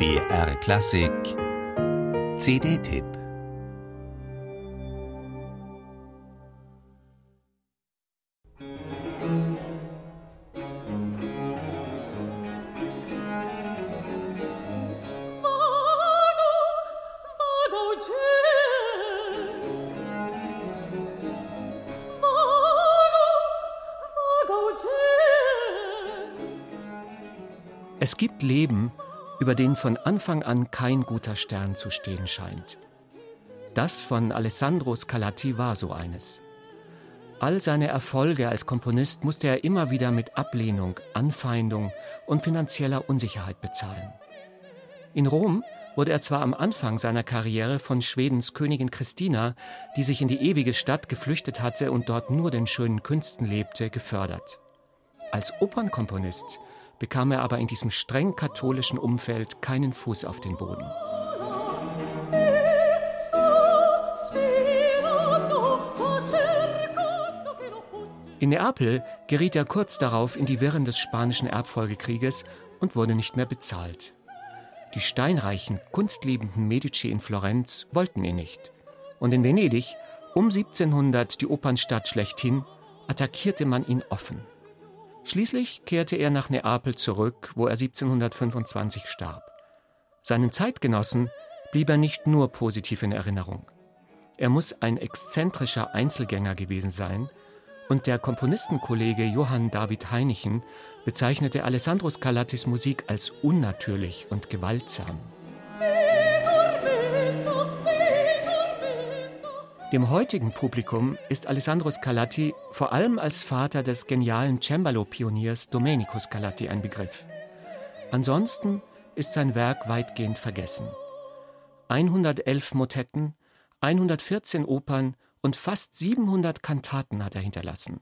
BR Klassik. CD-Tipp Es gibt Leben, über denen von Anfang an kein guter Stern zu stehen scheint. Das von Alessandro Scarlatti war so eines. All seine Erfolge als Komponist musste er immer wieder mit Ablehnung, Anfeindung und finanzieller Unsicherheit bezahlen. In Rom wurde er zwar am Anfang seiner Karriere von Schwedens Königin Christina, die sich in die ewige Stadt geflüchtet hatte und dort nur den schönen Künsten lebte, gefördert. Als Opernkomponist bekam er aber in diesem streng katholischen Umfeld keinen Fuß auf den Boden. In Neapel geriet er kurz darauf in die Wirren des Spanischen Erbfolgekrieges und wurde nicht mehr bezahlt. Die steinreichen, kunstliebenden Medici in Florenz wollten ihn nicht. Und in Venedig, um 1700 die Opernstadt schlechthin, attackierte man ihn offen. Schließlich kehrte er nach Neapel zurück, wo er 1725 starb. Seinen Zeitgenossen blieb er nicht nur positiv in Erinnerung. Er muss ein exzentrischer Einzelgänger gewesen sein, und der Komponistenkollege Johann David Heinichen bezeichnete Alessandro Scarlattis Musik als unnatürlich und gewaltsam. Dem heutigen Publikum ist Alessandro Scarlatti vor allem als Vater des genialen Cembalo-Pioniers Domenico Scarlatti ein Begriff. Ansonsten ist sein Werk weitgehend vergessen. 111 Motetten, 114 Opern und fast 700 Kantaten hat er hinterlassen.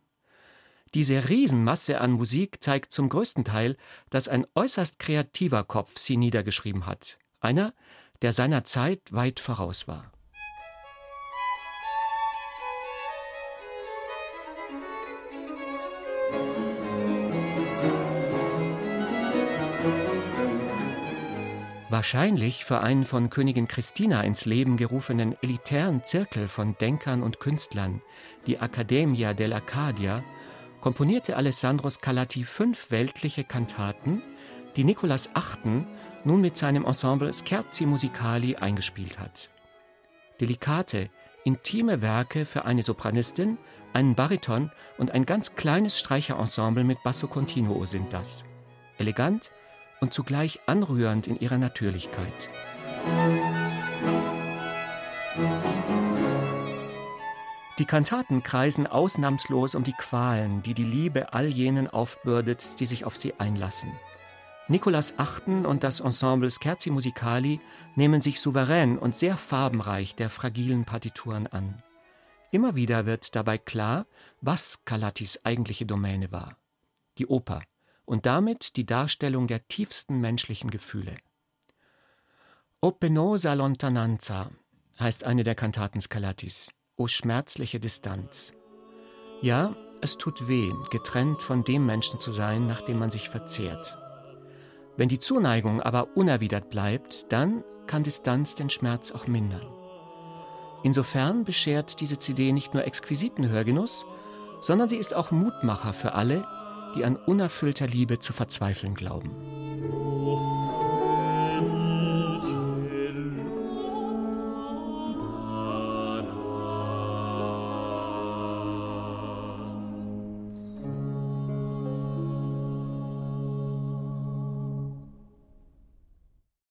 Diese Riesenmasse an Musik zeigt zum größten Teil, dass ein äußerst kreativer Kopf sie niedergeschrieben hat. Einer, der seiner Zeit weit voraus war. Wahrscheinlich für einen von Königin Christina ins Leben gerufenen elitären Zirkel von Denkern und Künstlern, die Accademia dell'Arcadia, komponierte Alessandro Scarlatti fünf weltliche Kantaten, die Nicolas VIII. nun mit seinem Ensemble Scherzi Musicali eingespielt hat. Delikate, intime Werke für eine Sopranistin, einen Bariton und ein ganz kleines Streicherensemble mit Basso Continuo sind das. Elegant, und zugleich anrührend in ihrer Natürlichkeit. Die Kantaten kreisen ausnahmslos um die Qualen, die die Liebe all jenen aufbürdet, die sich auf sie einlassen. Nicolas Achten und das Ensemble Scherzi Musicali nehmen sich souverän und sehr farbenreich der fragilen Partituren an. Immer wieder wird dabei klar, was Calattis eigentliche Domäne war. Die Oper, und damit die Darstellung der tiefsten menschlichen Gefühle. O penosa lontananza heißt eine der Kantaten Scalattis, O schmerzliche Distanz. Ja, es tut weh, getrennt von dem Menschen zu sein, nach dem man sich verzehrt. Wenn die Zuneigung aber unerwidert bleibt, dann kann Distanz den Schmerz auch mindern. Insofern beschert diese CD nicht nur exquisiten Hörgenuss, sondern sie ist auch Mutmacher für alle, die an unerfüllter Liebe zu verzweifeln glauben. Oh.